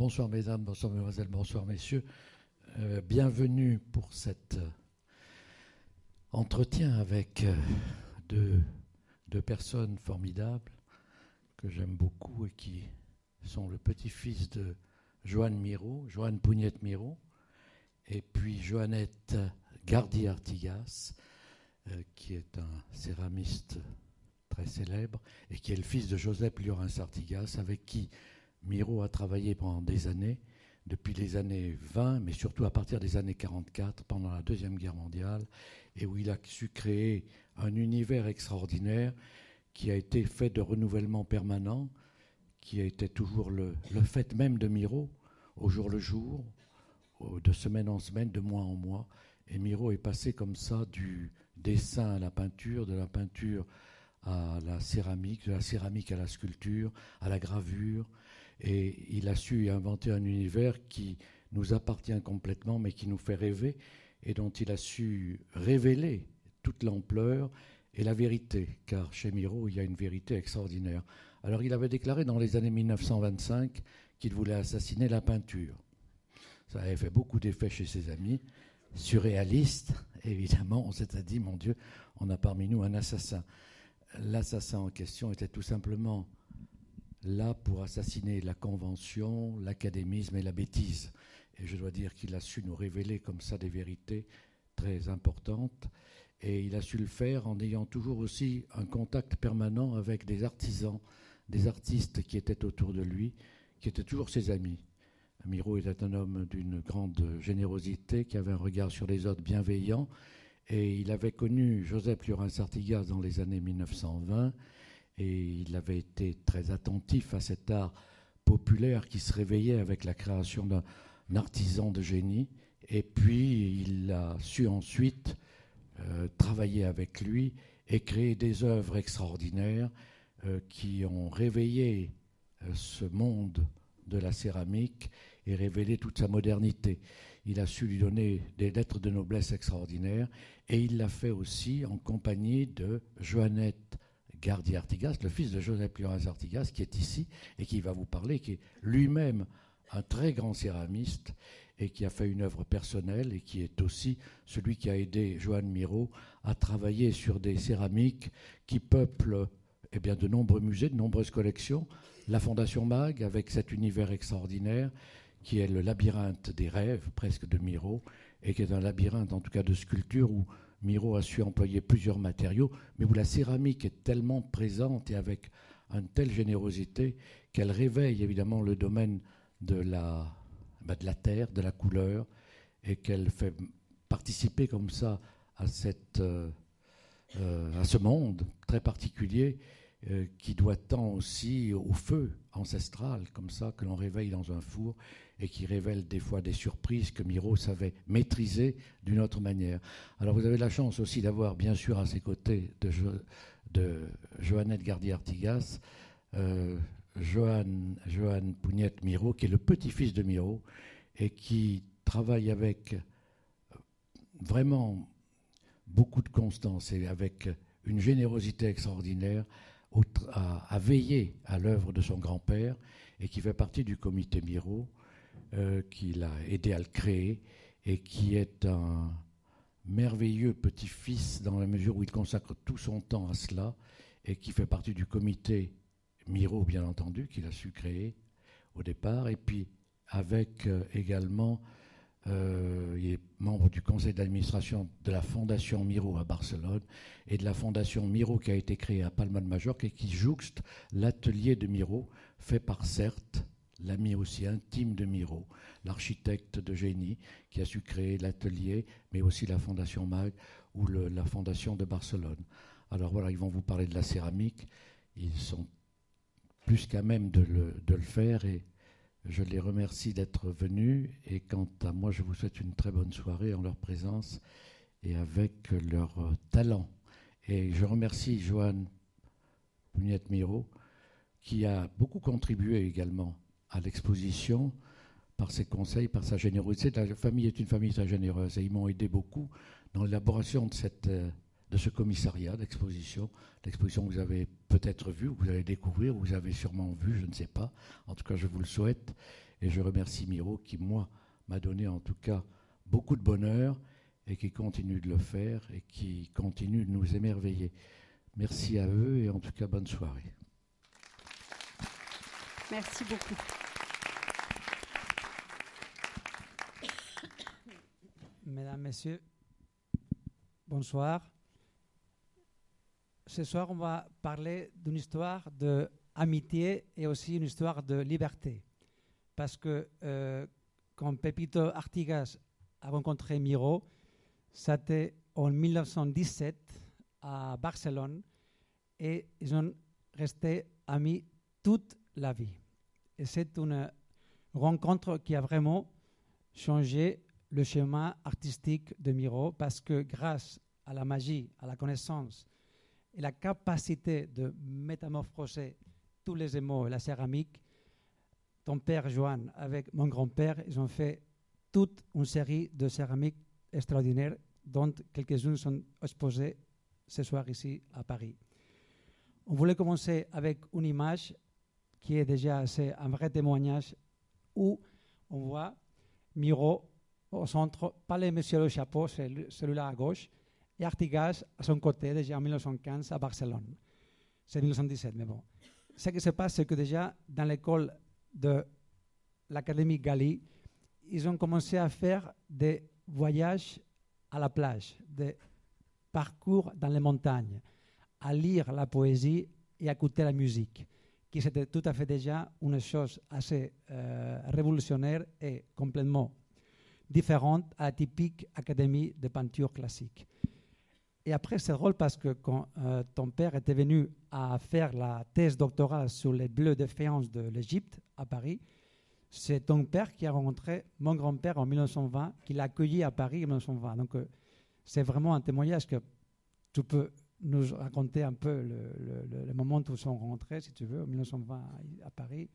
Bonsoir mesdames, bonsoir mesdemoiselles, bonsoir messieurs. Euh, bienvenue pour cet euh, entretien avec euh, deux, personnes formidables que j'aime beaucoup et qui sont le petit-fils de Joanne Miro, Joanne Pougnette Miro, et puis Joannette Gardi-Artigas, qui est un céramiste très célèbre et qui est le fils de Joseph Liorin-Sartigas, avec qui Miro a travaillé pendant des années, depuis les années 20, mais surtout à partir des années 44, pendant la Deuxième Guerre mondiale, et où il a su créer un univers extraordinaire qui a été fait de renouvellement permanent, qui a été toujours le, fait même de Miro, au jour le jour, de semaine en semaine, de mois en mois. Et Miro est passé comme ça du dessin à la peinture, de la peinture à la céramique, de la céramique à la sculpture, à la gravure, et il a su inventer un univers qui nous appartient complètement, mais qui nous fait rêver, et dont il a su révéler toute l'ampleur et la vérité, car chez Miro, il y a une vérité extraordinaire. Alors il avait déclaré dans les années 1925 qu'il voulait assassiner la peinture. Ça avait fait beaucoup d'effet chez ses amis, surréalistes, évidemment. On s'était dit, mon Dieu, on a parmi nous un assassin. L'assassin en question était tout simplement là pour assassiner la convention, l'académisme et la bêtise. Et je dois dire qu'il a su nous révéler comme ça des vérités très importantes. Et il a su le faire en ayant toujours aussi un contact permanent avec des artisans, des artistes qui étaient autour de lui, qui étaient toujours ses amis. Miro était un homme d'une grande générosité, qui avait un regard sur les autres bienveillant. Et il avait connu Joseph Liorin-Sartigas dans les années 1920 et il avait été très attentif à cet art populaire qui se réveillait avec la création d'un artisan de génie. Et puis il a su ensuite euh, travailler avec lui et créer des œuvres extraordinaires euh, qui ont réveillé euh, ce monde de la céramique et révélé toute sa modernité. Il a su lui donner des lettres de noblesse extraordinaires et il l'a fait aussi en compagnie de Joannette Gardi Artigas, le fils de Joseph Lioras Artigas, qui est ici et qui va vous parler, qui est lui-même un très grand céramiste et qui a fait une œuvre personnelle et qui est aussi celui qui a aidé Joan Miro à travailler sur des céramiques qui peuplent eh bien, de nombreux musées, de nombreuses collections. La Fondation Mag, avec cet univers extraordinaire qui est le labyrinthe des rêves, presque de Miro, et qui est un labyrinthe en tout cas de sculpture où Miro a su employer plusieurs matériaux, mais où la céramique est tellement présente et avec une telle générosité qu'elle réveille évidemment le domaine de la, bah, terre, de la couleur, et qu'elle fait participer comme ça à, euh, euh, ce monde très particulier euh, qui doit tant aussi au feu ancestral, comme ça, que l'on réveille dans un four et qui révèle des fois des surprises que Miro savait maîtriser d'une autre manière. Alors vous avez la chance aussi d'avoir, bien sûr, à ses côtés de, de Joannette Gardi-Artigas, euh, Johan, Pougnette Miro, qui est le petit-fils de Miro et qui travaille avec euh, vraiment beaucoup de constance et avec une générosité extraordinaire à veiller à l'œuvre de son grand-père et qui fait partie du comité Miro euh, qu'il a aidé à le créer et qui est un merveilleux petit-fils dans la mesure où il consacre tout son temps à cela et qui fait partie du comité Miro, bien entendu, qu'il a su créer au départ, et puis avec euh, également, euh, il est membre du conseil d'administration de la Fondation Miro à Barcelone et de la Fondation Miro qui a été créée à Palma de Majorque et qui jouxte l'atelier de Miro fait par CERT, l'ami aussi intime de Miro, l'architecte de génie qui a su créer l'atelier, mais aussi la Fondation MAG ou la Fondation de Barcelone. Alors voilà, ils vont vous parler de la céramique. Ils sont plus qu'à même de le, de le faire et je les remercie d'être venus. Et quant à moi, je vous souhaite une très bonne soirée en leur présence et avec leur talent. Et je remercie Joanne Pugnette Miro qui a beaucoup contribué également à l'exposition par ses conseils, par sa générosité. La famille est une famille très généreuse et ils m'ont aidé beaucoup dans l'élaboration de, euh, ce commissariat d'exposition, l'exposition que vous avez peut-être vu, vous allez découvrir, vous avez sûrement vu, je ne sais pas. En tout cas, je vous le souhaite. Et je remercie Miro qui, moi, m'a donné en tout cas beaucoup de bonheur et qui continue de le faire et qui continue de nous émerveiller. Merci à eux et en tout cas, bonne soirée. Merci beaucoup. Mesdames, Messieurs, bonsoir. Ce soir, on va parler d'une histoire d'amitié et aussi une histoire de liberté. Parce que euh, quand Pepito Artigas a rencontré Miro, c'était en 1917 à Barcelone et ils ont resté amis toute la vie. Et c'est une rencontre qui a vraiment changé le chemin artistique de Miro parce que grâce à la magie, à la connaissance et la capacité de métamorphoser tous les émaux et la céramique, ton père Joan avec mon grand-père, ils ont fait toute une série de céramiques extraordinaires dont quelques-unes sont exposées ce soir ici à Paris. On voulait commencer avec une image qui est déjà un vrai témoignage où on voit Miro au centre, le monsieur le chapeau, celui-là à gauche, et Artigas à son côté, déjà en 1915 à Barcelone. C'est 1917, mais bon. Ce qui se passe, c'est que déjà dans l'école de l'Académie Gali, ils ont commencé à faire des voyages à la plage, des parcours dans les montagnes, à lire la poésie et à écouter la musique, qui c'était tout à fait déjà une chose assez euh, révolutionnaire et complètement différente à la typique académie de peinture classique. Et après, c'est drôle parce que quand euh, ton père était venu à faire la thèse doctorale sur les bleus de faïence de l'Égypte à Paris, c'est ton père qui a rencontré mon grand-père en 1920, qui l'a accueilli à Paris en 1920. Donc, euh, c'est vraiment un témoignage que tu peux nous raconter un peu le, le moment où ils sont rentrés, si tu veux, en 1920 à Paris.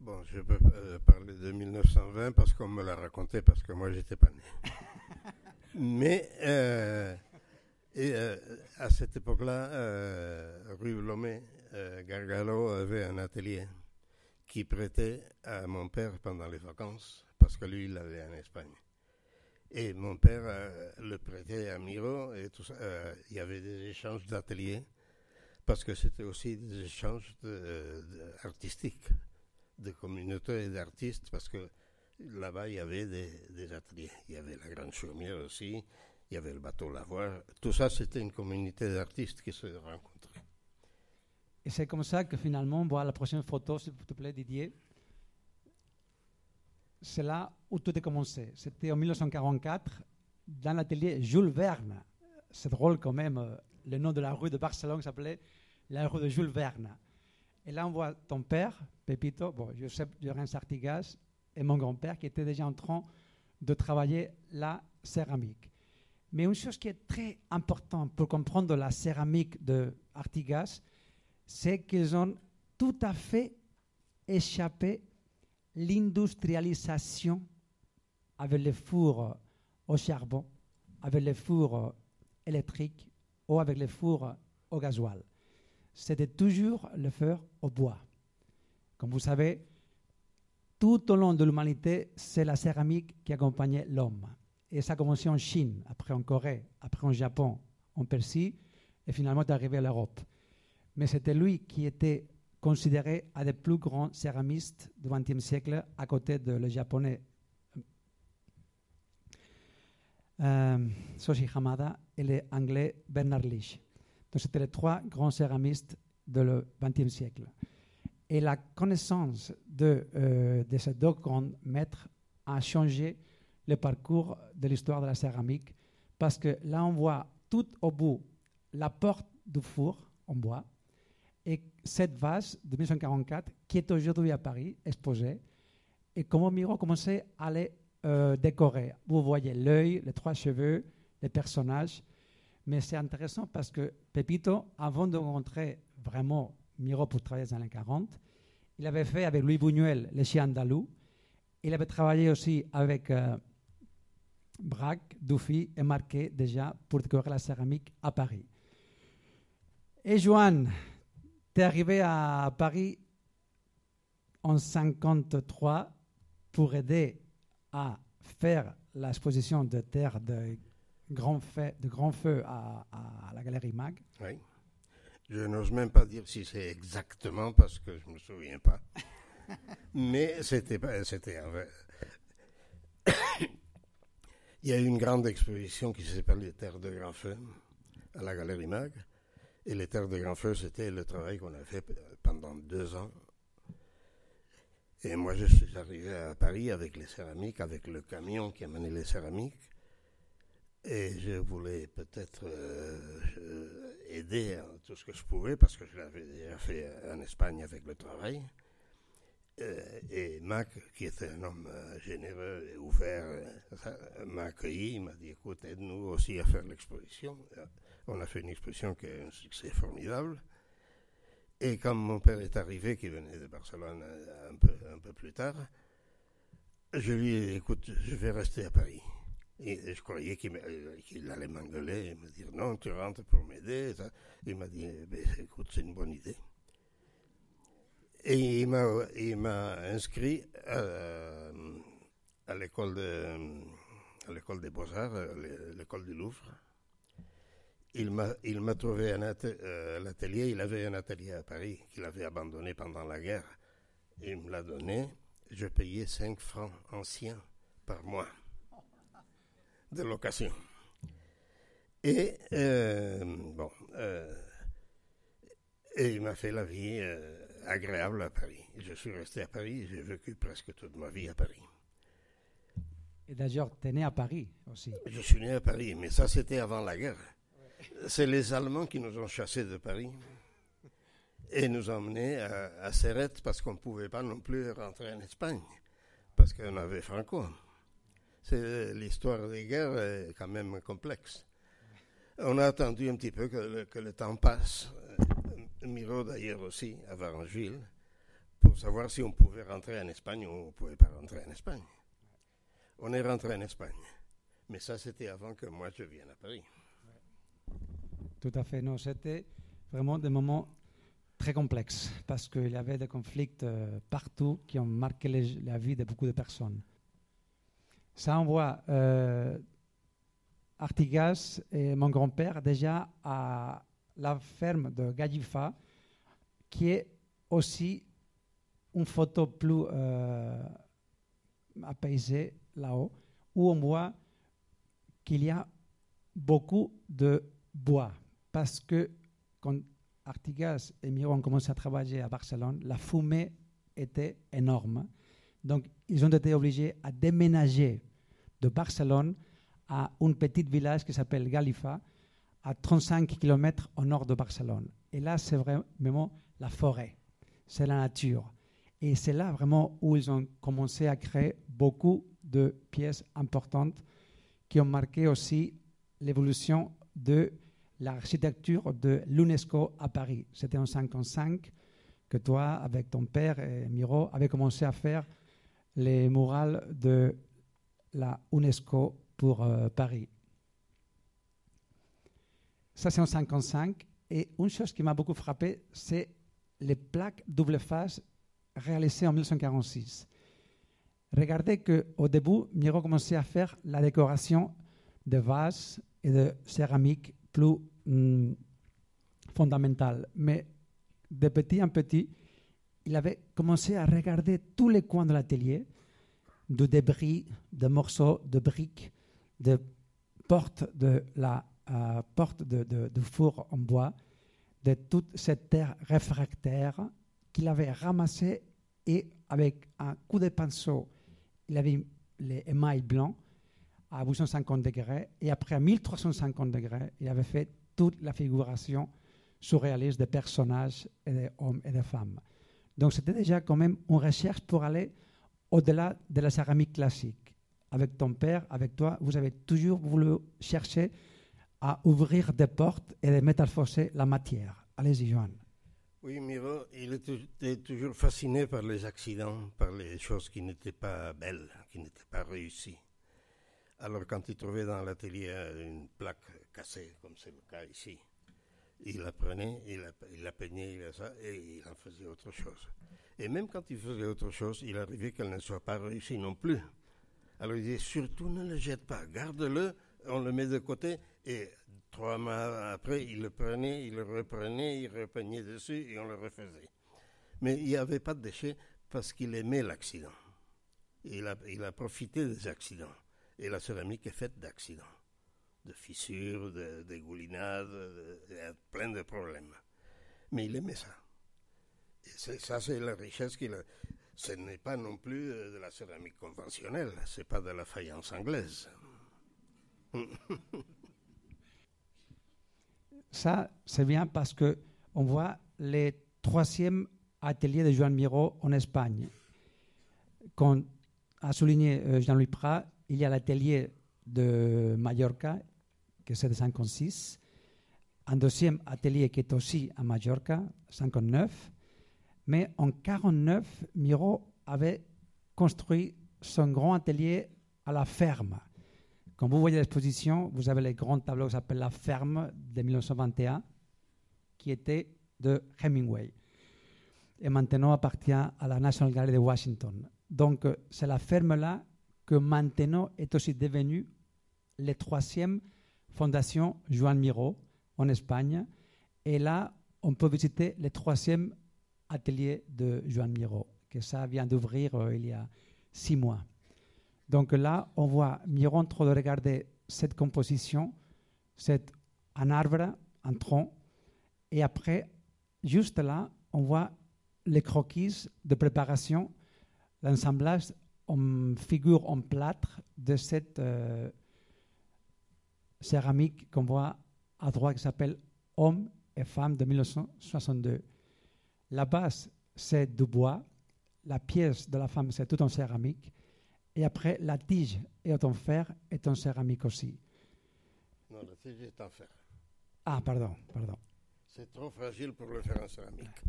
Bon, je peux euh, parler de 1920 parce qu'on me l'a raconté, parce que moi, j'étais pas né. Mais euh, et, euh, à cette époque-là, rue Lomé, Gargalo avait un atelier qui prêtait à mon père pendant les vacances, parce que lui, il l'avait en Espagne. Et mon père le prêtait à Miro, et tout ça. Il y avait des échanges d'ateliers, parce que c'était aussi des échanges artistiques de communautés d'artistes parce que là-bas, il y avait des, ateliers. Il y avait la Grande Chaumière aussi, il y avait le bateau Lavoir. Tout ça, c'était une communauté d'artistes qui se rencontraient. Et c'est comme ça que finalement, voilà la prochaine photo, s'il te plaît, Didier. C'est là où tout a commencé. C'était en 1944, dans l'atelier Jules Verne. C'est drôle quand même, euh, le nom de la rue de Barcelone s'appelait la rue de Jules Verne. Et là, on voit ton père, Pepito, bon, Joseph Llorens Artigas, et mon grand-père qui étaient déjà en train de travailler la céramique. Mais une chose qui est très importante pour comprendre la céramique de Artigas, c'est qu'ils ont tout à fait échappé l'industrialisation avec les fours au charbon, avec les fours électriques ou avec les fours au gasoil c'était toujours le feu au bois. Comme vous savez, tout au long de l'humanité, c'est la céramique qui accompagnait l'homme. Et ça a commencé en Chine, après en Corée, après en Japon, en Persie, et finalement est arrivé à l'Europe. Mais c'était lui qui était considéré un des plus grands céramistes du XXe siècle, à côté de le japonais euh, Soshi Hamada et l'anglais Bernard Lich. Donc, c'était les trois grands céramistes du XXe siècle. Et la connaissance de, euh, de ces deux grands maîtres a changé le parcours de l'histoire de la céramique parce que là, on voit tout au bout la porte du four en bois et cette vase de 1944 qui est aujourd'hui à Paris exposée et comment Miro commençait à les euh, décorer? Vous voyez l'œil, les trois cheveux, les personnages mais c'est intéressant parce que Pepito, avant de rentrer vraiment Miro pour travailler dans les années 40, il avait fait avec Louis Buñuel les chiens andalous. Il avait travaillé aussi avec euh, Braque, Dufy et Marquet déjà pour décorer la céramique à Paris. Et Joanne, tu es arrivé à Paris en 53 pour aider à faire l'exposition de terre de grand feu, de grand feu à, à la Galerie Mag. Oui. Je n'ose même pas dire si c'est exactement parce que je ne me souviens pas. Mais c'était c'était Il y a eu une grande exposition qui s'appelle les Terres de Grand Feu à la Galerie Mag. Et les Terres de Grand Feu, c'était le travail qu'on a fait pendant deux ans. Et moi, je suis arrivé à Paris avec les céramiques, avec le camion qui amenait les céramiques. Et je voulais peut-être euh, aider tout ce que je pouvais, parce que je l'avais déjà fait en Espagne avec le travail. Euh, et Mac, qui était un homme euh, généreux et ouvert, m'a accueilli, il m'a dit écoute, aide-nous aussi à faire l'exposition. On a fait une exposition qui a un succès formidable. Et quand mon père est arrivé, qui venait de Barcelone un peu, un peu plus tard, je lui ai dit écoute, je vais rester à Paris. Et je croyais qu'il allait m'engueuler et me dire non, tu rentres pour m'aider. Il m'a dit eh ben, écoute, c'est une bonne idée. Et il m'a inscrit à, à l'école de, des beaux-arts, l'école du Louvre. Il m'a, trouvé un euh, l'atelier, il avait un atelier à Paris qu'il avait abandonné pendant la guerre. Il me l'a donné, je payais 5 francs anciens par mois de location. Et, euh, bon, euh, et il m'a fait la vie euh, agréable à Paris. Je suis resté à Paris, j'ai vécu presque toute ma vie à Paris. Et d'ailleurs, tu es né à Paris aussi. Je suis né à Paris, mais ça c'était avant la guerre. C'est les Allemands qui nous ont chassés de Paris et nous ont emmenés à, à Serrette parce qu'on ne pouvait pas non plus rentrer en Espagne, parce qu'on avait Franco c'est l'histoire des guerres est quand même complexe. On a attendu un petit peu que le, temps passe, euh, Miro d'ailleurs aussi, à Varangeville, pour savoir si on pouvait rentrer en Espagne ou on ne pouvait pas rentrer en Espagne. On est rentré en Espagne. Mais ça, c'était avant que moi je vienne à Paris. Tout à fait. Non, c'était vraiment des moments très complexes parce qu'il y avait des conflits euh, partout qui ont marqué la vie de beaucoup de personnes ça envoie euh, Artigas et mon grand-père déjà à la ferme de Gadifa, qui est aussi une photo plus euh, apaisée là-haut, où on voit qu'il y a beaucoup de bois. Parce que quand Artigas et Miro ont commencé à travailler à Barcelone, la fumée était énorme. Donc, ils ont été obligés à déménager de Barcelone à un petit village qui s'appelle Galifa, à 35 km au nord de Barcelone. Et là, c'est vraiment la forêt, c'est la nature. Et c'est là vraiment où ils ont commencé à créer beaucoup de pièces importantes qui ont marqué aussi l'évolution de l'architecture de l'UNESCO à Paris. C'était en 1955 que toi, avec ton père et Miro, avez commencé à faire les murales de la UNESCO pour euh, Paris. Ça, c'est en 1955. Et une chose qui m'a beaucoup frappé, c'est les plaques double face réalisées en 1946. Regardez qu'au début, Miro commençait à faire la décoration de vases et de céramique plus hmm, fondamentale. Mais de petit en petit, il avait commencé à regarder tous les coins de l'atelier de débris, de morceaux de briques, de portes de la euh, porte de, de, four en bois, de toute cette terre réfractaire qu'il avait ramassée et avec un coup de pinceau, il avait les émails blancs à 850 degrés et après à 1350 degrés, il avait fait toute la figuration surréaliste des personnages et des hommes et des femmes. Donc c'était déjà quand même une recherche pour aller au-delà de la céramique classique. Avec ton père, avec toi, vous avez toujours voulu chercher à ouvrir des portes et de métamorphoser la matière. Allez-y, Johan. Oui, Miro, il était toujours fasciné par les accidents, par les choses qui n'étaient pas belles, qui n'étaient pas réussies. Alors, quand il trouvait dans l'atelier une plaque cassée, comme c'est le cas ici, il la prenait, il la, peignait, il la ça, et il en faisait autre chose. Et même quand il faisait autre chose, il arrivait qu'elle ne soit pas réussie non plus. Alors il disait, surtout ne le jette pas, garde-le, on le met de côté, et trois mois après, il le prenait, il le reprenait, il repeignait dessus, et on le refaisait. Mais il n'y avait pas de déchets parce qu'il aimait l'accident. Il a profité des accidents. Et la céramique est faite d'accidents, de fissures, de dégoulinades, de, de, plein de problèmes. Mais il aimait ça. Et ça, c'est la richesse qu'il a. Ce n'est pas non plus de la céramique conventionnelle, c'est pas de la faïence anglaise. ça, c'est bien parce que on voit les troisième atelier de Joan Miro en Espagne. Comme a souligné euh, Jean-Louis Prat, il y a l'atelier de Mallorca, que c'est de 56, un deuxième atelier qui est aussi à Mallorca, 59, mais en 49, Miro avait construit son grand atelier à la ferme. Quand vous voyez l'exposition, vous avez les grands tableaux qui s'appellent La Ferme de 1921, qui était de Hemingway et maintenant appartient à la National Gallery de Washington. Donc, euh, c'est la ferme-là que maintenant est aussi devenue la troisième fondation Joan Miro en Espagne. Et là, on peut visiter le troisième atelier de Joan Miro, que ça vient d'ouvrir euh, il y a six mois. Donc là, on voit Miro en train de regarder cette composition, c'est un arbre, un tronc, et après, juste là, on voit les croquis de préparation, l'assemblage en figure en plâtre de cette euh, céramique qu'on voit à droite qui s'appelle Homme et femme de 1962. La base, c'est du bois. La pièce de la femme, c'est tout en céramique. Et après, la tige est en fer et en céramique aussi. Non, la tige est en fer. Ah, pardon, pardon. C'est trop fragile pour le faire en céramique.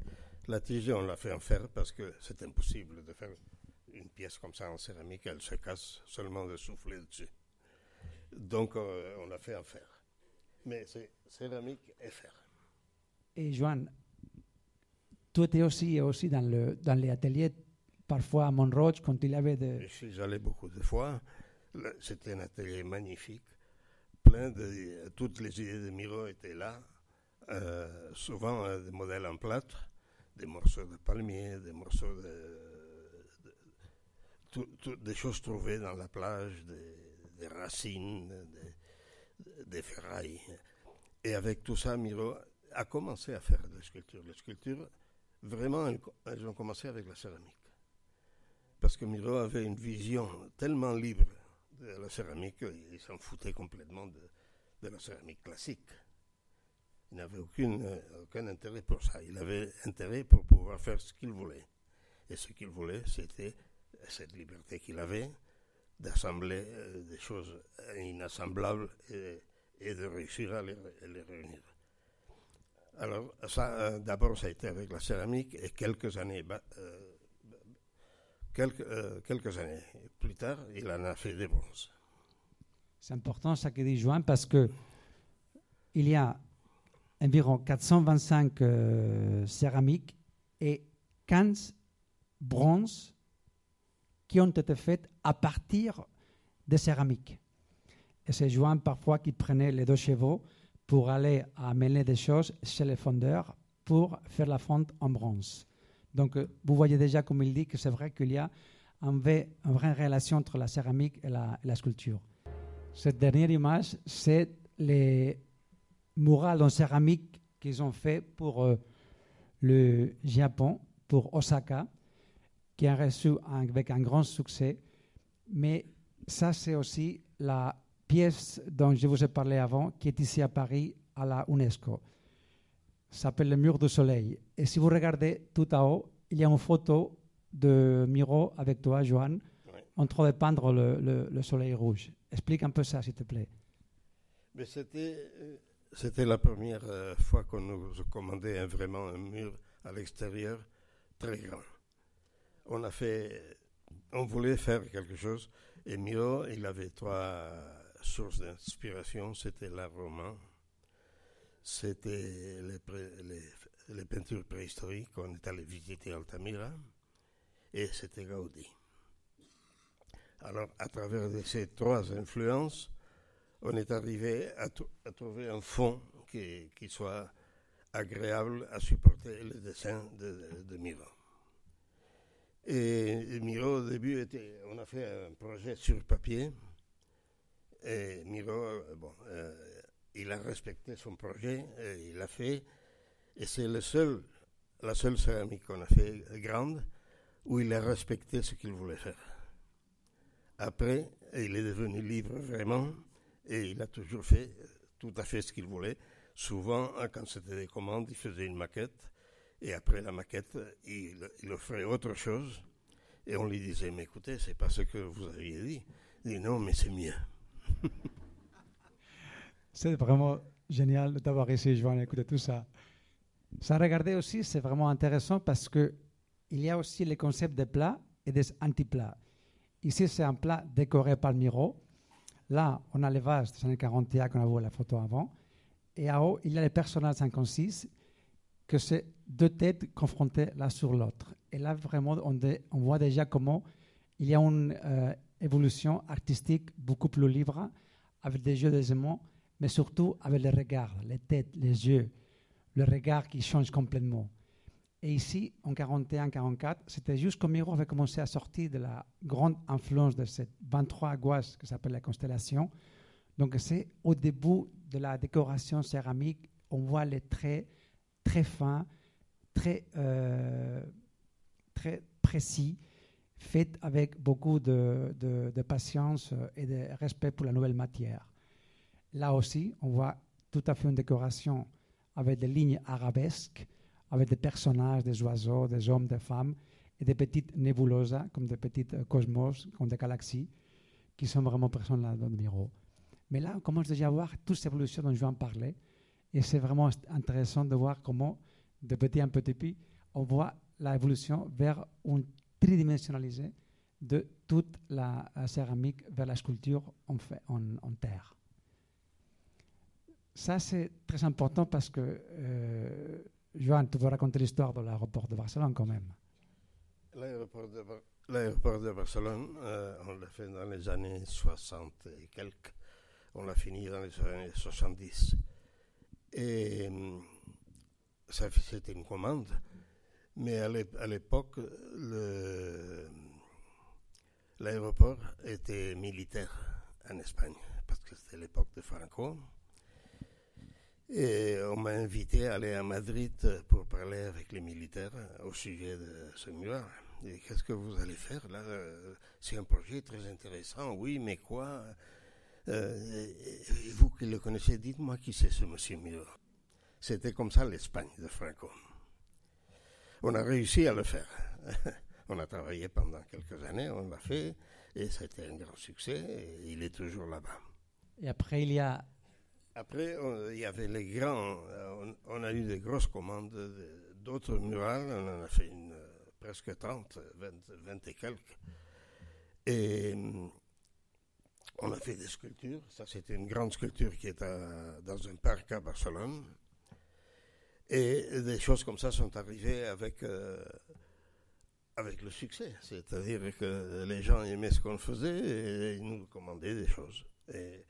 La tige, on l'a fait en fer parce que c'est impossible de faire une pièce comme ça en céramique, elle se casse seulement de souffler dessus. Donc euh, on l'a fait en fer. Mais c'est céramique et fer. Et Joan, tu étais aussi, aussi dans, le, dans les ateliers, parfois à Montroche, quand il y avait de... Je suis allé beaucoup de fois. C'était un atelier magnifique, plein de... Toutes les idées de Miro étaient là, euh, souvent euh, des modèles en plâtre des morceaux de palmier, des morceaux de, de, tout, tout, des choses trouvées dans la plage, des, des racines, des, ferrailles. Et avec tout ça, Miro a commencé à faire des sculptures. Les sculptures, vraiment, elles, ont commencé avec la céramique. Parce que Miro avait une vision tellement libre de la céramique qu'il s'en foutait complètement de, de la céramique classique. Il n'avait euh, aucun intérêt pour ça. Il avait intérêt pour pouvoir faire ce qu'il voulait. Et ce qu'il voulait, c'était cette liberté qu'il avait d'assembler euh, des choses inassemblables et, et, de réussir à les, réunir. Alors, ça, euh, d'abord, ça a été avec la céramique et quelques années, euh, quelques, euh, quelques années plus tard, il en a fait des bronzes. C'est important ça que dit Joan parce que il y a environ 425 euh, céramiques et 15 bronzes qui ont été faits à partir de céramiques. Et c'est Joan parfois qui prenait les deux chevaux pour aller amener des choses chez les fondeurs pour faire la fonte en bronze. Donc euh, vous voyez déjà, comme il dit, que c'est vrai qu'il y a une vraie, relation entre la céramique et la, et la sculpture. Cette dernière image, c'est les murales en céramique qu'ils ont fait pour euh, le Japon, pour Osaka, qui a reçu avec un grand succès. Mais ça, c'est aussi la pièce dont je vous ai parlé avant, qui est ici à Paris, à la UNESCO. Ça s'appelle le mur du soleil. Et si vous regardez tout en haut, il y a une photo de Miro avec toi, Johan, Ouais. en train de peindre le, le- le soleil rouge. Explique un peu ça, s'il te plaît. Mais c'était, euh, c'était la première euh, fois qu'on nous commandait un- vraiment un mur à l'extérieur très grand. On voulait faire quelque chose et Miro, il avait trois sources d'inspiration. C'était l'art roman, c'était les, peintures préhistoriques qu'on est allé visiter Altamira, et c'était Gaudi. Alors, à travers ces trois influences, on est arrivé à, tr- à trouver un fond qui, qui soit agréable à supporter le dessin de, de Miro. Et Miro, au début, était, on a fait un projet sur papier. Et Miro, euh, bon, euh, il a respecté son projet, et il l'a fait. Et c'est le seul, la seule céramique qu'on a fait grande où il a respecté ce qu'il voulait faire. Après, il est devenu libre vraiment, et il a toujours fait euh, tout à fait ce qu'il voulait. Souvent, hein, quand c'était des commandes, il faisait une maquette, et après la maquette, il, il offrait autre chose, et on lui disait, mais écoutez, c'est pas ce que vous aviez dit. Il dit, non, mais c'est mieux. C'est vraiment génial de t'avoir ici, Joanne, écouter tout ça. Ça, regarder aussi, c'est vraiment intéressant parce que il y a aussi les concepts de plats et des anti-plats. Ici, c'est un plat décoré par Miro. Là, on a les vases des années 41 qu'on a vu la photo avant. Et en haut, il y a les personnages 56, que c'est deux têtes confrontées l'un sur l'autre. Et là, vraiment, on, voit déjà comment il y a une euh, évolution artistique beaucoup plus libre, avec des jeux des aimants, mais surtout avec les regards, les têtes, les yeux, le regard qui change complètement. Et ici, en 41-44, c'était juste comme Miro avait commencé à sortir de la grande influence de cette 23 gouaches qui s'appelle la constellation. Donc c'est au début de la décoration céramique, on voit les traits très fins, très, euh, très précis, faits avec beaucoup de, de- patience et de respect pour la nouvelle matière. Là aussi, on voit tout à fait une décoration avec des lignes arabesques, avec des personnages, des oiseaux, des hommes, des femmes, et des petites nébuleuses, comme des petites euh, cosmos, comme des galaxies, qui sont vraiment présentes là dans le Miro. Mais là, on commence déjà à voir toute cette évolution dont je viens de parler, et c'est vraiment int- intéressant de voir comment, de petit en petit, on voit l'évolution vers une tridimensionnalisée de toute la, céramique vers la sculpture en, terre. Ça, c'est très important parce que, euh, Johan, tu veux raconter l'histoire de l'aéroport de Barcelone quand même. L'aéroport de, Barcelone, euh, on l'a fait dans les années 60 et quelques. On l'a fini dans les années 70. Et hum, c'était une commande. Mais à l'ép- à l'époque, l'aéroport était militaire en Espagne, parce que c'était l'époque de Franco. Et on m'a invité à aller à Madrid pour parler avec les militaires au sujet de ce mur. Qu'est-ce que vous allez faire là? C'est un projet très intéressant, oui, mais quoi? Euh, Vous qui le connaissez, dites-moi qui c'est ce monsieur Miro. C'était comme ça l'Espagne de Franco. On a réussi à le faire. on a travaillé pendant quelques années, on l'a fait, et c'était un grand succès, et il est toujours là-bas. Et après, il y a Après, on- il y avait les grands. euh, On, on a eu des grosses commandes de- d'autres murales. On en a fait une, euh, presque 30, 20, 20 et quelques. Et on a fait des sculptures. Ça, c'était une grande sculpture qui est à- dans un parc à Barcelone. Et des choses comme ça sont arrivées avec, euh, avec le succès. C'est-à-dire que les gens aimaient ce qu'on faisait et nous commandaient des choses. Et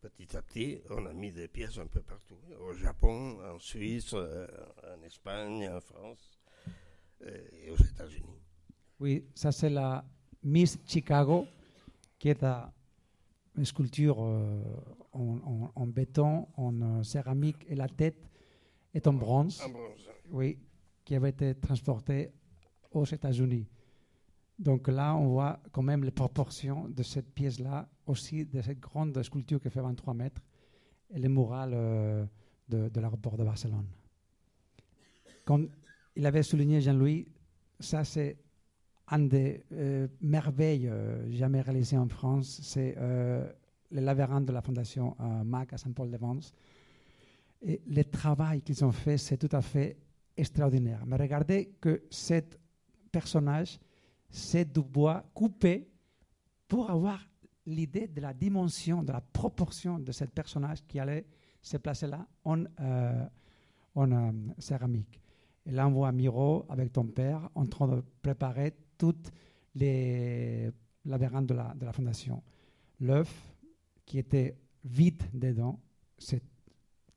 petit à petit, on a mis des pièces un peu partout. Au Japon, en Suisse, euh, en Espagne, en France et aux États-Unis. Oui, ça c'est la Miss Chicago, qui est une sculpture euh, en, béton, en céramique, et la tête est en bronze, En bronze. oui, qui avait été transportée aux États-Unis. Donc là, on voit quand même les proportions de cette pièce-là, aussi de cette grande sculpture qui fait 23 mètres, et les murales euh, de, de l'aéroport de Barcelone. Comme il avait souligné Jean-Louis, ça c'est une des euh, merveilles euh, jamais réalisées en France, c'est le labyrinthe de la Fondation MAC à Saint-Paul-de-Vence. Et le travail qu'ils ont fait, c'est tout à fait extraordinaire. Mais regardez que ce personnage, c'est du bois coupé pour avoir l'idée de la dimension, de la proportion de ce personnage qui allait c'est placé là en, euh, euh, céramique. Et là, on voit Miro avec ton père en train de préparer toute les labyrinthe de la, de la fondation. L'œuf qui était vide dedans, c'est-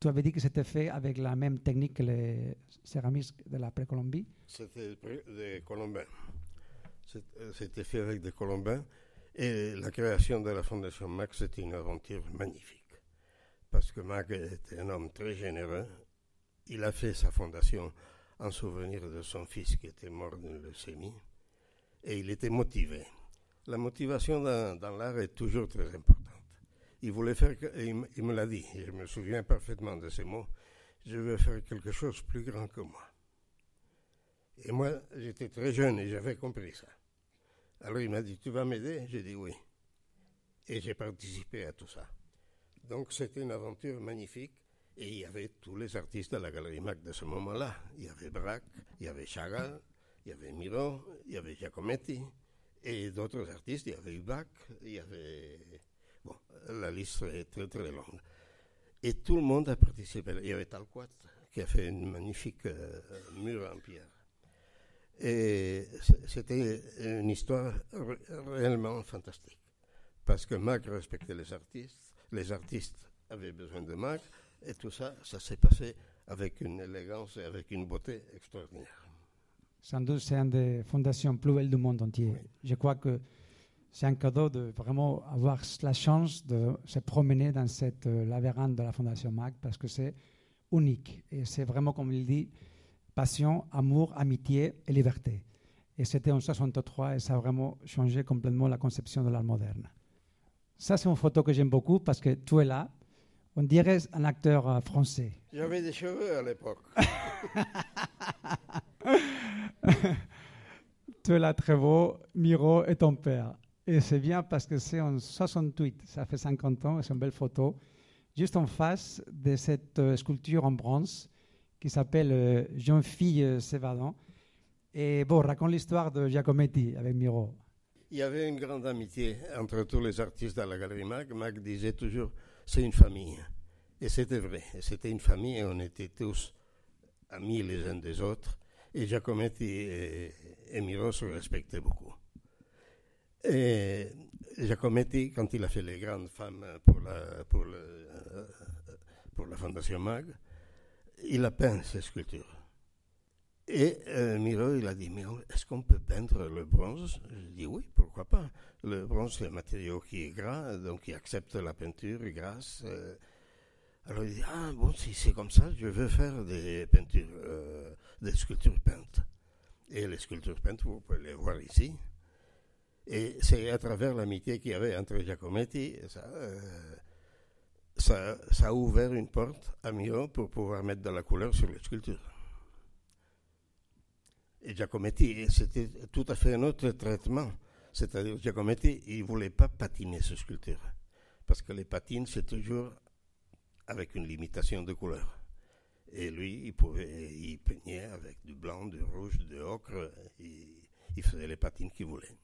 tu avais dit que c'était fait avec la même technique que les céramiques de la précolombie. C'était des colombins. Euh, C'était fait avec des colombins. Et la création de la Fondation Mac, c'était une aventure magnifique. Parce que Mac était un homme très généreux. Il a fait sa fondation en souvenir de son fils qui était mort d'une leucémie. Et il était motivé. La motivation dans, dans l'art est toujours très importante. Il voulait faire, il, me l'a dit, je me souviens parfaitement de ces mots, je veux faire quelque chose plus grand que moi. Et moi, j'étais très jeune et j'avais compris ça. Alors il m'a dit, tu vas m'aider? J'ai dit oui. Et j'ai participé à tout ça. Donc c'était une aventure magnifique. Et il y avait tous les artistes de la Galerie Mac de ce moment-là. Il y avait Braque, il y avait Chagall, il y avait Miro, il y avait Giacometti. Et d'autres artistes, il y avait Hubac, il y avait... Bon, la liste est très très longue. Et tout le monde a participé. Il y avait Talquat qui a fait une magnifique euh, mur en pierre. Et c'était une histoire ré- réellement fantastique. Parce que Mac respectait les artistes, les artistes avaient besoin de Mac, et tout ça, ça s'est passé avec une élégance et avec une beauté extraordinaire. Sans doute, c'est une des fondations plus belles du monde entier. Oui. Je crois que c'est un cadeau de vraiment avoir la chance de se promener dans cette euh, labyrinthe de la Fondation MAC parce que c'est unique. Et c'est vraiment, comme il dit, passion, amour, amitié et liberté. Et c'était en 63 et ça a vraiment changé complètement la conception de l'art moderne. Ça, c'est une photo que j'aime beaucoup parce que tu es là. On dirait un acteur euh, français. J'avais des cheveux à l'époque. tu es là très beau, Miro et ton père. Et c'est bien parce que c'est en 68, ça fait 50 ans, c'est une belle photo, juste en face de cette euh, sculpture en bronze qui s'appelle euh, Jeune-fille euh, s'évadant. Et bon, raconte l'histoire de Giacometti avec Miro. Il y avait une grande amitié entre tous les artistes de la Galerie Mac. Mac disait toujours, c'est une famille. Et c'était vrai. C'était une famille et on était tous amis les uns des autres. Et Giacometti et, et Miro se respectaient beaucoup. Et Giacometti, quand il a fait les grandes femmes pour la, pour la Fondation Mag, il a peint ces sculptures. Et euh, Miro, il a dit, mais est-ce qu'on peut peindre le bronze? Je dis oui, pourquoi pas. Le bronze, c'est un matériau qui est gras, donc il accepte la peinture grasse. euh. alors il dit, ah bon, si c'est comme ça, je veux faire des euh, des sculptures peintes. Et les sculptures peintes, vous pouvez les voir ici. Et c'est à travers l'amitié qu'il y avait entre Giacometti, ça, euh, ça, a ouvert une porte à Miro pour pouvoir mettre de la couleur sur les sculptures. Et Giacometti, c'était tout à fait un autre traitement. C'est-à-dire, Giacometti, il ne voulait pas patiner ses sculptures. Parce que les patines, c'est toujours avec une limitation de couleur. Et lui, il pouvait, il peignait avec du blanc, du rouge, du ocre. Il faisait les patines qu'il voulait.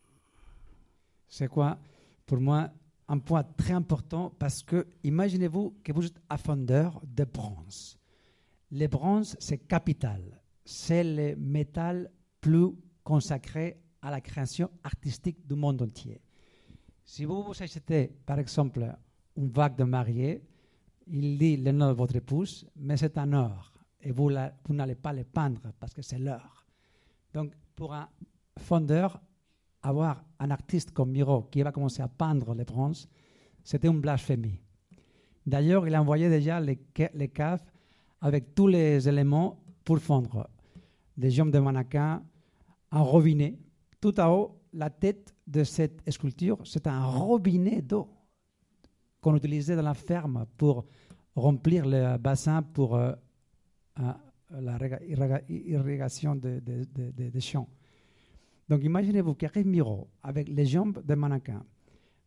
C'est quoi, pour moi, un point très important parce que imaginez-vous que vous êtes un fondeur de bronze. Le bronze, c'est capital. C'est le métal plus consacré à la création artistique du monde entier. Si vous vous achetez, par exemple, une vague de mariée, il dit le nom de votre épouse, mais c'est un or. Et vous, vous n'allez pas le peindre parce que c'est l'or. Donc, pour un fondeur, avoir un artiste comme Miro qui va commencer à peindre les bronzes, c'était une blasphémie. D'ailleurs, il a envoyé déjà les, ca- les caves avec tous les éléments pour fondre. Des jambes de mannequin, un robinet. Tout en haut, la tête de cette sculpture, c'est un robinet d'eau qu'on utilisait dans la ferme pour remplir le bassin pour euh, euh, des champs. Donc imaginez-vous qu'arrive Miro avec les jambes de mannequin,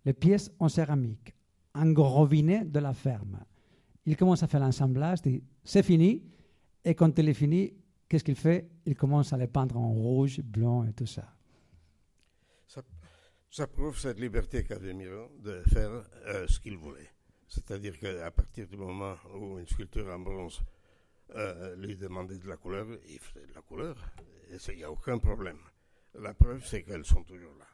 les pièces en céramique, un gros de la ferme. Il commence à faire l'assemblage, dit c'est fini, et quand il est fini, qu'est-ce qu'il fait? Il commence à les peindre en rouge, blanc et tout ça. Ça, prouve cette liberté qu'avait Miro de faire euh, ce qu'il voulait. C'est-à-dire qu'à partir du moment où une sculpture en bronze euh, lui demandait de la couleur, il faisait de la couleur. Il n'y a aucun problème. La preuve, c'est qu'elles sont toujours là.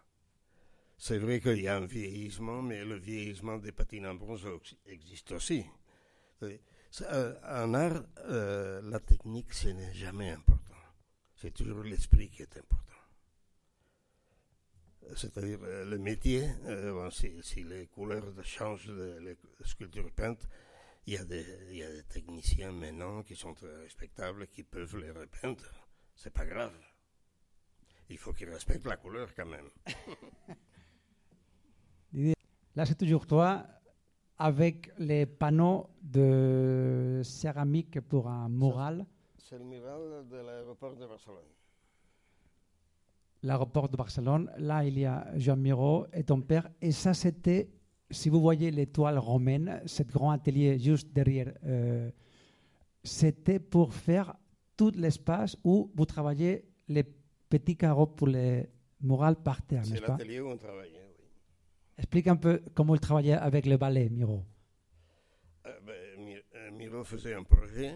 C'est vrai qu'il y a un vieillissement, mais le vieillissement des patines en bronze existe aussi. Euh, en art, euh, la technique, ce n'est jamais important. C'est toujours l'esprit qui est important. C'est-à-dire euh, le métier, si, les couleurs changent les sculptures peintes, il y, a des, y, a des, techniciens maintenant qui sont très respectables, qui peuvent les repeindre. C'est pas grave. Il faut qu'ils respectent la couleur quand même. Là, c'est toujours toi avec les panneaux de céramique pour un mural. C'est le mural de l'aéroport de Barcelone. L'aéroport de Barcelone. Là, il y a Jean Miro et ton père. Et ça, c'était, si vous voyez l'étoile romaine, ce grand atelier juste derrière, euh, c'était pour faire tout l'espace où vous travaillez les petits carreaux pour les murales par terre, C'est l'atelier où on travaillait. Explique un peu comment il travaillait avec le ballet, Miro. Euh, ben, euh, Miro faisait un projet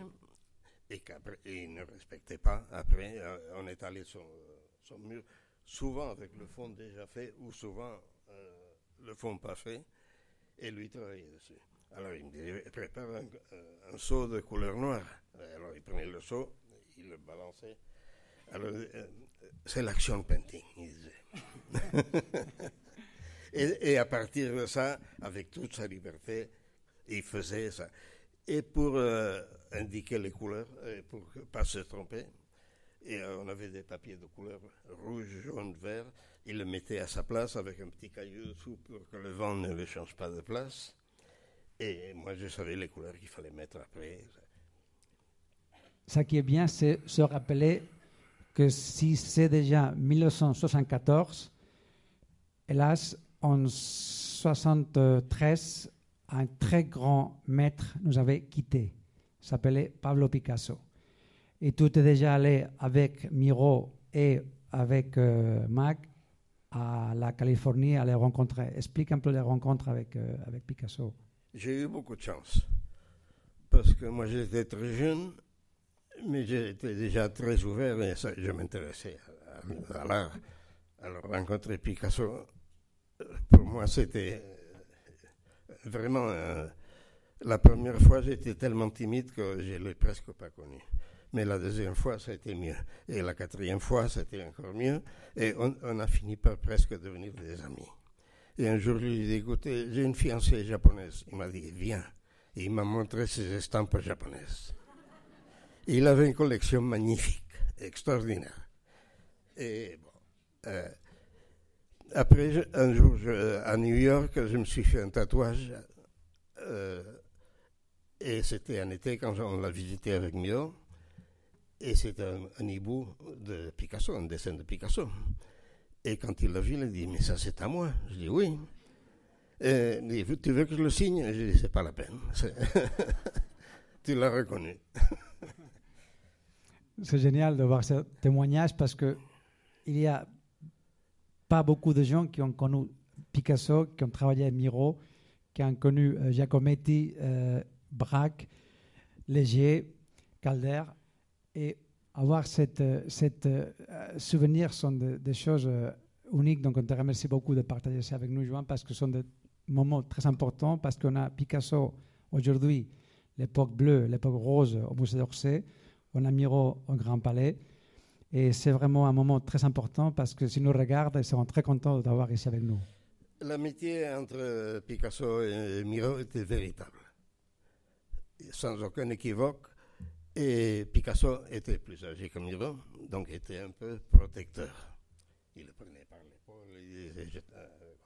et qu'il ne respectait pas. Après, euh, on est allé son mur, souvent avec le fond déjà fait ou souvent le fond pas fait, et lui travaillait dessus. Alors il me disait, prépare un, seau de couleur noire. Alors il prenait le seau, il le balançait. Alors c'est l'action painting, il disait. Et, à partir de ça, avec toute sa liberté, il faisait ça. Et pour euh, indiquer les couleurs, et pour ne pas se tromper, et euh, on avait des papiers de couleur rouge, jaune, vert. Il le mettait à sa place avec un petit caillou dessous pour que le vent ne le change pas de place. Et moi, je savais les couleurs qu'il fallait mettre après. Ce qui est bien, c'est se rappeler que si c'est déjà 1974, hélas, en 73, un très grand maître nous avait quittés, s'appelait Pablo Picasso. Et tu es déjà allé avec Miro et avec euh, Mac à la Californie à les rencontrer. Explique un peu les rencontres avec, euh, avec Picasso. J'ai eu beaucoup de chance. Parce que moi, j'étais très jeune, mais j'étais déjà très ouvert et ça, je m'intéressais à, l'art. Alors, rencontrer Picasso, pour moi, c'était euh, vraiment. Euh, la première fois, j'étais tellement timide que je ne l'ai presque pas connu. Mais la deuxième fois, ça a été mieux. Et la quatrième fois, c'était encore mieux. Et on, a fini par presque devenir des amis. Et un jour, je lui ai dit, écoutez, j'ai une fiancée japonaise. Il m'a dit, viens. Et il m'a montré ses estampes japonaises. Il avait une collection magnifique, extraordinaire. Et bon, euh, après, un jour, à New York, je me suis fait un tatouage. Euh, et c'était en été quand on l'a visité avec Mio. Et c'était un, hibou de Picasso, un dessin de Picasso. Et quand il l'a vu, il a dit Mais ça, c'est à moi. Je dis Oui. Et il dit Tu veux que je le signe? Je dis C'est pas la peine. tu l'as reconnu. c'est génial de voir ce témoignage parce que il y a pas beaucoup de gens qui ont connu Picasso, qui ont travaillé à Miro, qui ont connu euh, Giacometti, euh, Braque, Léger, Calder. Et avoir cette, euh, cette souvenir sont des choses uniques. Donc, on te remercie beaucoup de partager ça avec nous, Joan, parce que ce sont des moments très importants, parce qu'on a Picasso aujourd'hui, l'époque bleue, l'époque rose au Musée d'Orsay, on a Miro au Grand Palais. Et c'est vraiment un moment très important parce que s'ils nous regardent, ils seront très contents d'avoir ici avec nous. L'amitié entre Picasso et Miro était véritable, sans aucun équivoque. Et Picasso était plus âgé que Miro, donc était un peu protecteur. Il le prenait par l'épaule, il disait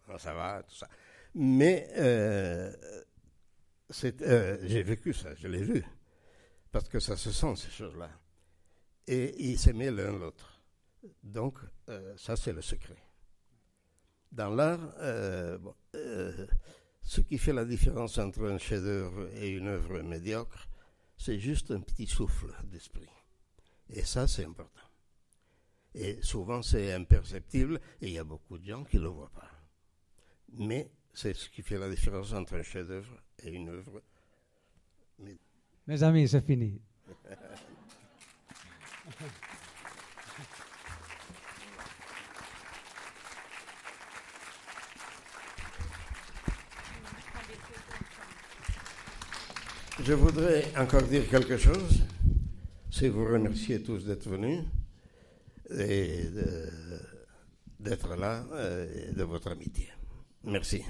comment ça va, tout ça. Mais euh, euh, j'ai vécu ça, je l'ai vu, parce que ça se sent ces choses-là et ils s'aimaient l'un l'autre. Donc, euh, ça, c'est le secret. Dans l'art, euh, euh, ce qui fait la différence entre un chef-d'œuvre et une œuvre médiocre, c'est juste un petit souffle d'esprit. Et ça, c'est important. Et souvent, c'est imperceptible et il y a beaucoup de gens qui ne le voient pas. Mais C'est ce qui fait la différence entre un chef-d'œuvre et une œuvre. Mes amis, c'est fini. Je voudrais encore dire quelque chose. C'est vous remercier tous d'être venus et d'être là euh, et de votre amitié. Merci.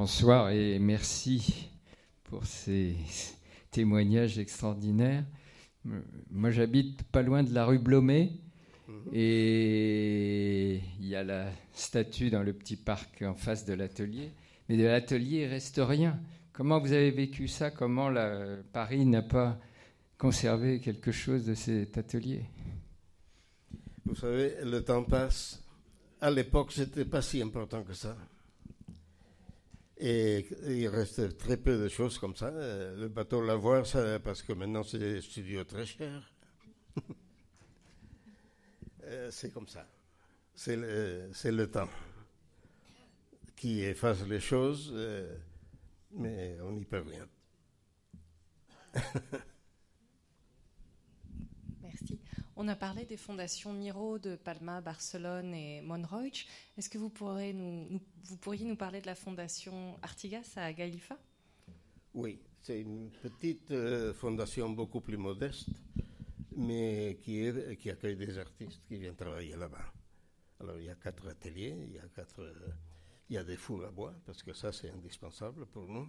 Bonsoir et merci pour ces témoignages extraordinaires. Moi, j'habite pas loin de la rue Blomet mhm. et il y a la statue dans le petit parc en face de l'atelier. Mais de l'atelier, il reste rien. Comment vous avez vécu ça? Comment la, Paris n'a pas conservé quelque chose de cet atelier? Vous savez, le temps passe. À l'époque, c'était pas si important que ça. Et il reste très peu de choses comme ça. Le bateau Lavoir, ça, parce que maintenant c'est des studios très chers. Euh, c'est comme ça. C'est le, le, temps qui efface les choses, euh, mais on n'y peut rien. On a parlé des fondations Miro de Palma, Barcelone et Monroig. Est-ce que vous, pourriez nous parler de la fondation Artigas à Galifa Oui, c'est une petite euh, fondation beaucoup plus modeste, mais qui, accueille des artistes qui viennent travailler là-bas. Alors il y a quatre ateliers, il y a, quatre, il y a des fours à bois, parce que ça c'est indispensable pour nous.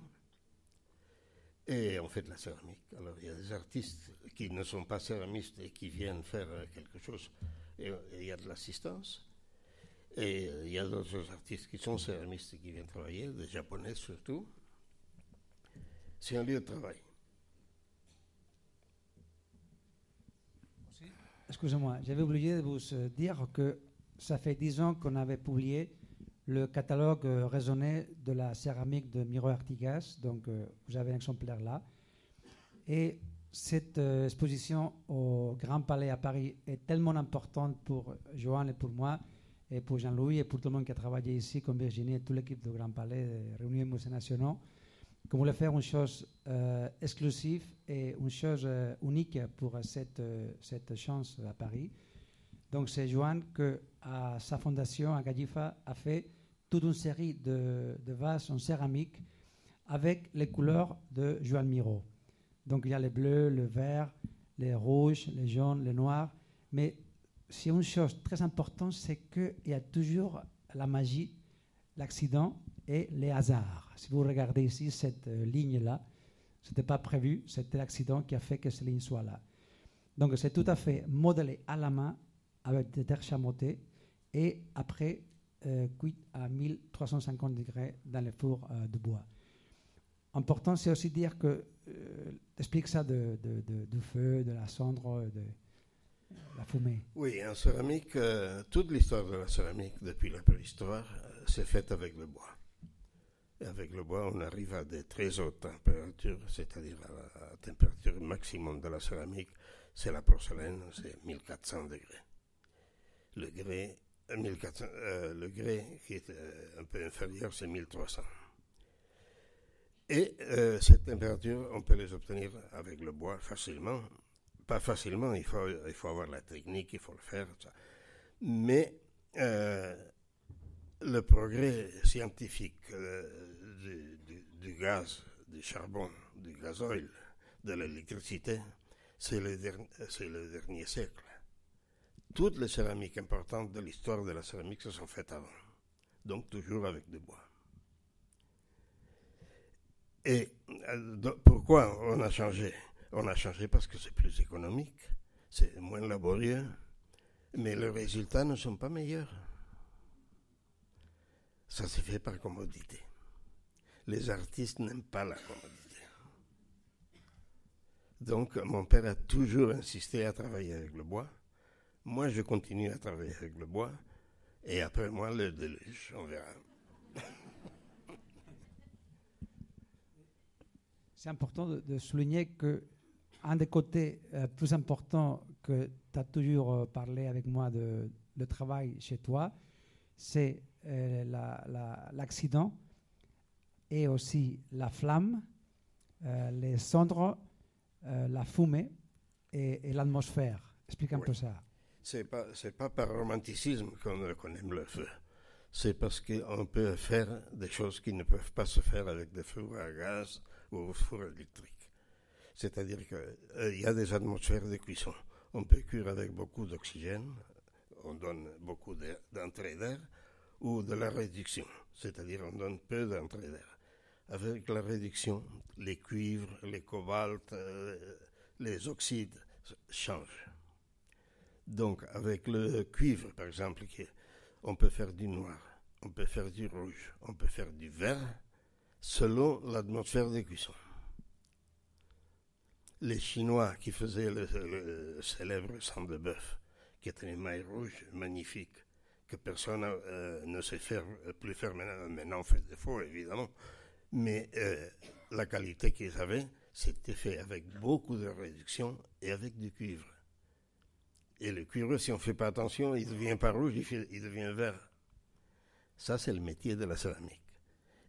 Et on fait de la céramique. Alors il y a des artistes qui ne sont pas céramistes et qui viennent faire euh, quelque chose. Et, il y a de l'assistance. Et euh, il y a d'autres artistes qui sont céramistes et qui viennent travailler, des japonais surtout. C'est un lieu de travail. Excusez-moi, j'avais oublié de vous euh, dire que ça fait dix ans qu'on avait publié le catalogue euh, raisonné de la céramique de Miro Artigas. Donc, euh, vous avez un exemplaire là. Et cette euh, exposition au Grand Palais à Paris est tellement importante pour Johan et pour moi, et pour Jean-Louis et pour tout le monde qui a travaillé ici, comme Virginie et toute l'équipe du Grand Palais réunis au Musée nationaux, qu'on voulait faire une chose exclusive et une chose unique pour cette, cette chance à Paris. Donc c'est Johan que, à sa fondation, à Gadifa, a fait toute une série de, vases en céramique avec les couleurs de Joan Miro. Donc il y a les bleus, le vert, les rouges, les jaunes, les noirs. Mais c'est une chose très importante, c'est qu'il y a toujours la magie, l'accident et les hasards. Si vous regardez ici cette euh, ligne-là, ce n'était pas prévu, c'était l'accident qui a fait que cette ligne soit là. Donc c'est tout à fait modelé à la main avec des terres chamottées et après euh, cuit à 1350 degrés dans les fours euh, de bois. Important, c'est aussi dire que, euh, explique ça de, du feu, de la cendre, de la fumée. Oui, en céramique, toute l'histoire de la céramique depuis la préhistoire s'est faite avec le bois. Et avec le bois, on arrive à des très hautes températures, c'est-à-dire à la température maximum de la céramique, c'est la porcelaine, c'est 1400 degrés. Le grès 1400, euh, le grès qui est euh, un peu inférieur, c'est 1300. Et euh, cette température, on peut les obtenir avec le bois facilement. Pas facilement, il faut, avoir la technique, il faut le faire. Mais le progrès scientifique du, gaz, du charbon, du gazoil, de l'électricité, c'est le, le dernier siècle toutes les céramiques importantes de l'histoire de la céramique se sont faites avant. Donc toujours avec du bois. Et euh, pourquoi on a changé? On a changé parce que c'est plus économique, c'est moins laborieux, mais les résultats ne sont pas meilleurs. Ça s'est fait par commodité. Les artistes n'aiment pas la commodité. Donc mon père a toujours insisté à travailler avec le bois moi, je continue à travailler avec le bois. Et après moi, le déluge, on verra. c'est important de, de souligner que un des côtés euh, plus importants que tu as toujours euh, parlé avec moi de, de travail chez toi, c'est euh, la- la- l'accident et aussi la flamme, euh, les cendres, la fumée et, et l'atmosphère. Explique un peu ça. C'est pas, c'est pas par romanticisme qu'on aime le feu. C'est parce qu'on peut faire des choses qui ne peuvent pas se faire avec des fours à gaz ou au four électrique. C'est-à-dire qu'il y a des atmosphères de cuisson. On peut cuire avec beaucoup d'oxygène, on donne beaucoup d'entrée d'air, ou de la réduction, c'est-à-dire on donne peu d'entrée d'air. Avec la réduction, les cuivres, les cobaltes, euh, les oxydes changent. Donc, avec le cuivre, par exemple, on peut faire du noir, on peut faire du rouge, on peut faire du vert, selon l'atmosphère de cuisson. Les Chinois qui faisaient le, célèbre sang de bœuf, qui est une maille rouge magnifique, que personne euh, ne sait faire plus faire maintenant, maintenant on fait des faux, évidemment, mais euh, la qualité qu'ils avaient, c'était fait avec beaucoup de réduction et avec du cuivre. Et le cuivre, si on ne fait pas attention, il ne devient pas rouge, il, devient vert. Ça, c'est le métier de la céramique.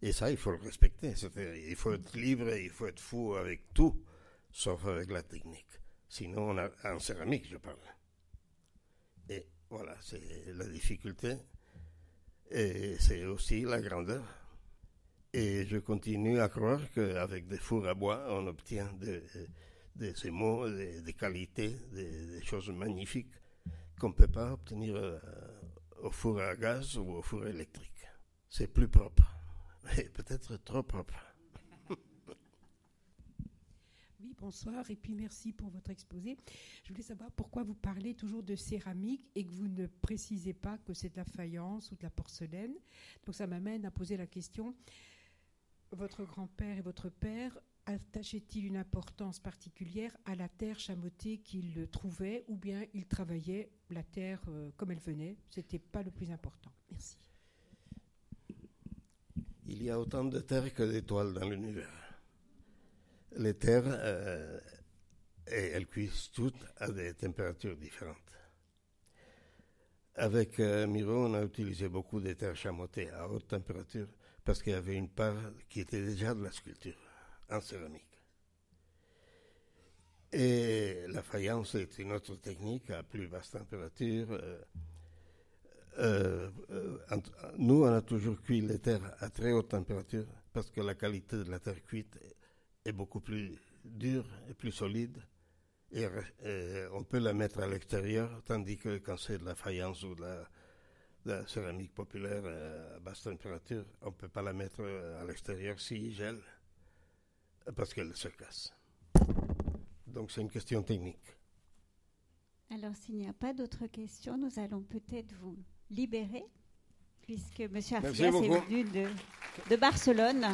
Et ça, il faut le respecter. Il faut être libre, il faut être fou avec tout, sauf avec la technique. Sinon, on a, en céramique, je parle. Et voilà, c'est la difficulté. Et c'est aussi la grandeur. Et je continue à croire qu'avec des fours à bois, on obtient des, des émaux, des, des qualités, des, des choses magnifiques qu'on ne peut pas obtenir euh, au four à gaz ou au four électrique. C'est plus propre, et peut-être trop propre. Oui, bonsoir et puis merci pour votre exposé. Je voulais savoir pourquoi vous parlez toujours de céramique et que vous ne précisez pas que c'est de la faïence ou de la porcelaine. Donc ça m'amène à poser la question, votre grand-père et votre père attachaient-ils une importance particulière à la terre chamottée qu'ils trouvaient ou bien ils travaillaient la terre euh, comme elle venait? C'était pas le plus important. Merci. Il y a autant de terres que d'étoiles dans l'univers. Les terres, euh, et elles cuisent toutes à des températures différentes. Avec euh, Miro, on a utilisé beaucoup de terres chamottées à haute température parce qu'il y avait une part qui était déjà de la sculpture en céramique. Et la faïence est une autre technique à plus basse température. euh, euh, euh, nous, on a toujours cuit les terres à très haute température parce que la qualité de la terre cuite est beaucoup plus dure et plus solide. Et, on peut la mettre à l'extérieur, tandis que quand c'est de la faïence ou de la, de la céramique populaire à basse température, on ne peut pas la mettre à l'extérieur s'il gèle, parce qu'elle se casse. Donc c'est une question technique. Alors, s'il n'y a pas d'autres questions, nous allons peut-être vous libérer, puisque M. Artigas est venu de, de Barcelone.